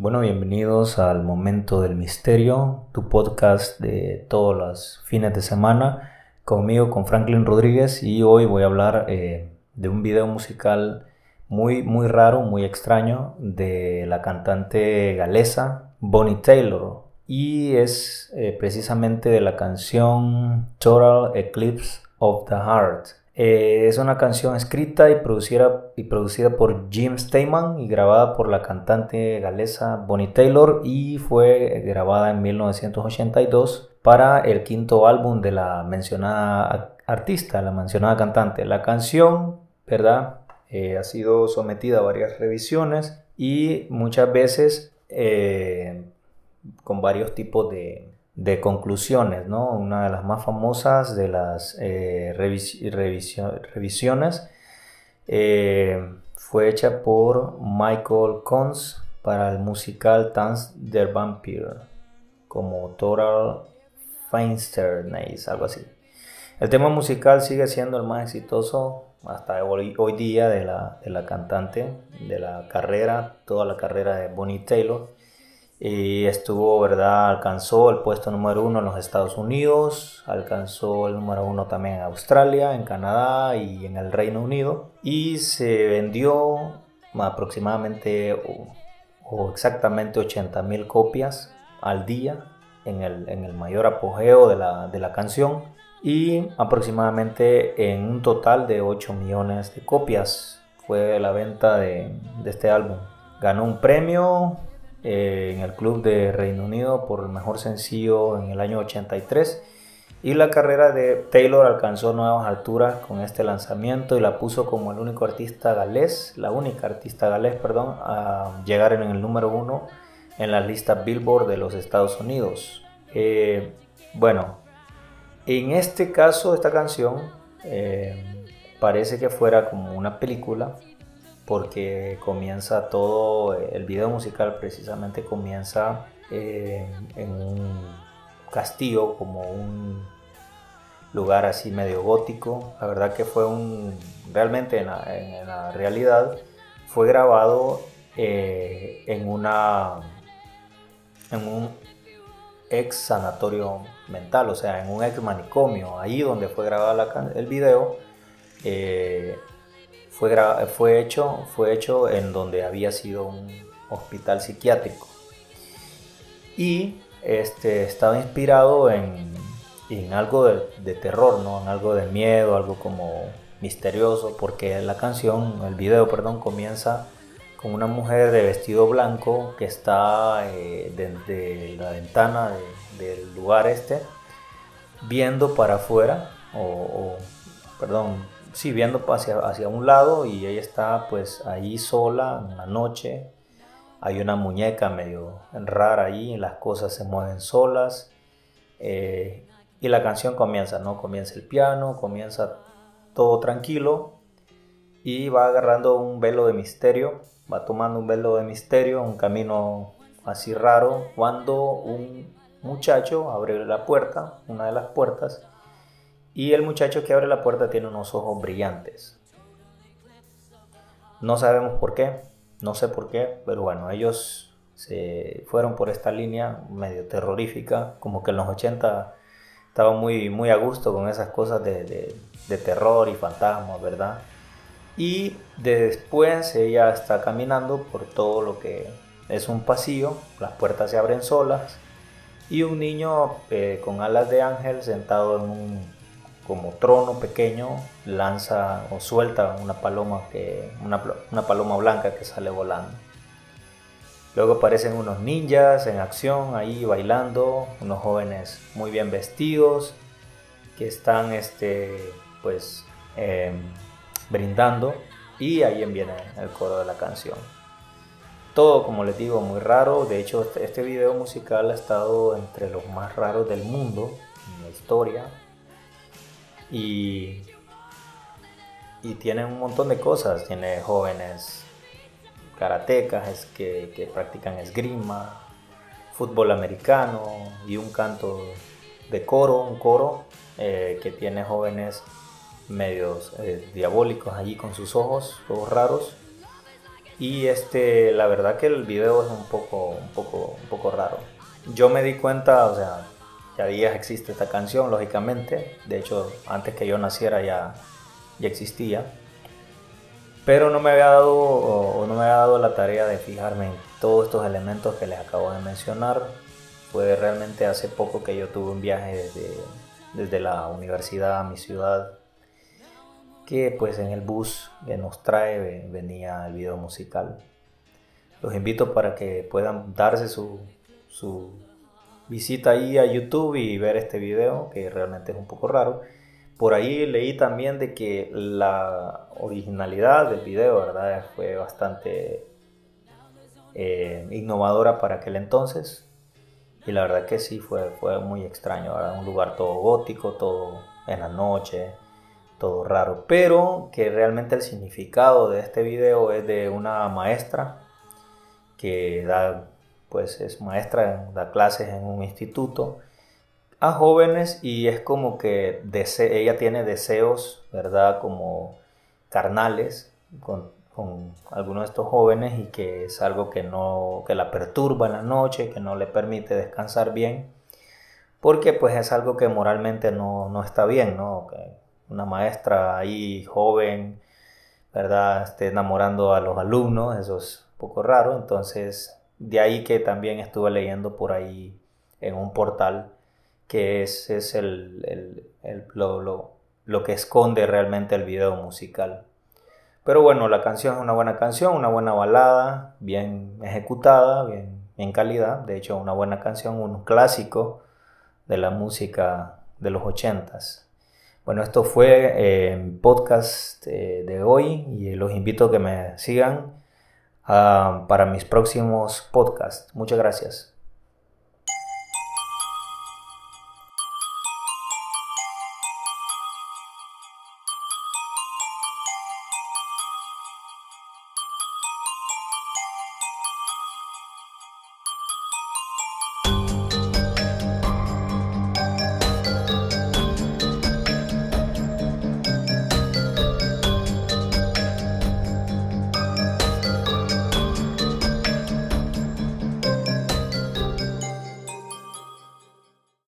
Bueno, bienvenidos al Momento del Misterio, tu podcast de todos los fines de semana, conmigo, con Franklin Rodríguez, y hoy voy a hablar eh, de un video musical muy, muy raro, muy extraño, de la cantante galesa Bonnie Taylor, y es eh, precisamente de la canción Total Eclipse of the Heart. Eh, es una canción escrita y producida, y producida por Jim Steinman y grabada por la cantante galesa Bonnie Taylor y fue grabada en 1982 para el quinto álbum de la mencionada artista, la mencionada cantante. La canción, ¿verdad? Eh, ha sido sometida a varias revisiones y muchas veces con varios tipos de, conclusiones, ¿no? Una de las más famosas de las eh, revisiones eh, fue hecha por Michael Cons para el musical Dance der Vampire como Total Feinsterness, algo así. El tema musical sigue siendo el más exitoso hasta hoy, día de la, de la, cantante, de la carrera, toda la carrera de Bonnie Taylor y estuvo, ¿verdad? Alcanzó el puesto número uno en los Estados Unidos, alcanzó el número uno también en Australia, en Canadá y en el Reino Unido. Y se vendió aproximadamente o, exactamente 80 mil copias al día en el, en el mayor apogeo de la, de la, canción y aproximadamente en un total de 8 millones de copias fue la venta de, de este álbum. Ganó un premio eh, en el club de Reino Unido por el mejor sencillo en el año 83 y la carrera de Taylor alcanzó nuevas alturas con este lanzamiento y la puso como el único artista galés, la única artista galés, perdón, a llegar en el número uno en la lista Billboard de los Estados Unidos. Eh, bueno, en este caso esta canción eh, parece que fuera como una película porque comienza todo, el video musical precisamente comienza eh, en un castillo, como un lugar así medio gótico. La verdad que fue un, realmente en la, realidad, fue grabado eh, en una, en un ex sanatorio mental, o sea, en un ex manicomio, ahí donde fue grabado el video. Eh, fue, hecho, fue hecho en donde había sido un hospital psiquiátrico. Y este, estaba inspirado en, en algo de, terror, ¿no? en algo de miedo, algo como misterioso, porque la canción, el video, perdón, comienza con una mujer de vestido blanco que está eh, desde la ventana del lugar este, viendo para afuera, o perdón, sí, viendo hacia, hacia un lado y ella está pues ahí sola en la noche. Hay una muñeca medio rara ahí, las cosas se mueven solas. Eh, y la canción comienza, ¿no? Comienza el piano, comienza todo tranquilo y va agarrando un velo de misterio, va tomando un velo de misterio, un camino así raro, cuando un muchacho abre la puerta, una de las puertas, y el muchacho que abre la puerta tiene unos ojos brillantes. No sabemos por qué, no sé por qué, pero bueno, ellos se fueron por esta línea medio terrorífica, como que en los 80 estaba muy, muy a gusto con esas cosas de, terror y fantasmas, ¿verdad? Y después ella está caminando por todo lo que es un pasillo, las puertas se abren solas y un niño eh, con alas de ángel sentado en un como trono pequeño lanza o suelta una paloma, que, una, una paloma blanca que sale volando. Luego aparecen unos ninjas en acción ahí bailando, unos jóvenes muy bien vestidos que están este, pues, em, brindando y ahí viene el coro de la canción. Todo, como les digo, muy raro. De hecho, este, este video musical ha estado entre los más raros del mundo en la historia y, y tiene un montón de cosas. Tiene jóvenes karatecas que, practican esgrima, fútbol americano y un canto de coro, un coro eh, que tiene jóvenes medios eh, diabólicos allí con sus ojos, ojos raros. Y este, la verdad que el video es un poco, un poco, un poco raro. Yo me di cuenta, o sea, ya días existe esta canción, lógicamente. De hecho, antes que yo naciera ya, ya existía. Pero no me había dado o no me había dado la tarea de fijarme en todos estos elementos que les acabo de mencionar. Fue realmente hace poco que yo tuve un viaje desde, desde la universidad a mi ciudad que pues en el bus que nos trae venía el video musical. Los invito para que puedan darse su, su visita ahí a YouTube y ver este video que realmente es un poco raro. Por ahí leí también de que la originalidad del video, ¿verdad? Fue bastante eh, innovadora para aquel entonces. Y la verdad que sí, fue, fue muy extraño, Un lugar todo gótico, todo en la noche, todo raro. Pero que realmente el significado de este video es de una maestra que da, pues es maestra, da clases en un instituto a jóvenes y es como que ella tiene deseos, ¿verdad? Como carnales con, algunos de estos jóvenes y que es algo que, no, que la perturba en la noche, que no le permite descansar bien, porque pues es algo que moralmente no, no está bien, ¿no? Una maestra ahí joven, ¿verdad? Esté enamorando a los alumnos, eso es un poco raro, entonces de ahí que también estuve leyendo por ahí en un portal que es, es el, lo, lo, que esconde realmente el video musical. Pero bueno, la canción es una buena canción, una buena balada, bien ejecutada, bien en calidad. De hecho, una buena canción, un clásico de la música de los ochentas. Bueno, esto fue el podcast eh, de hoy y los invito a que me sigan ah, para mis próximos podcasts. Muchas gracias.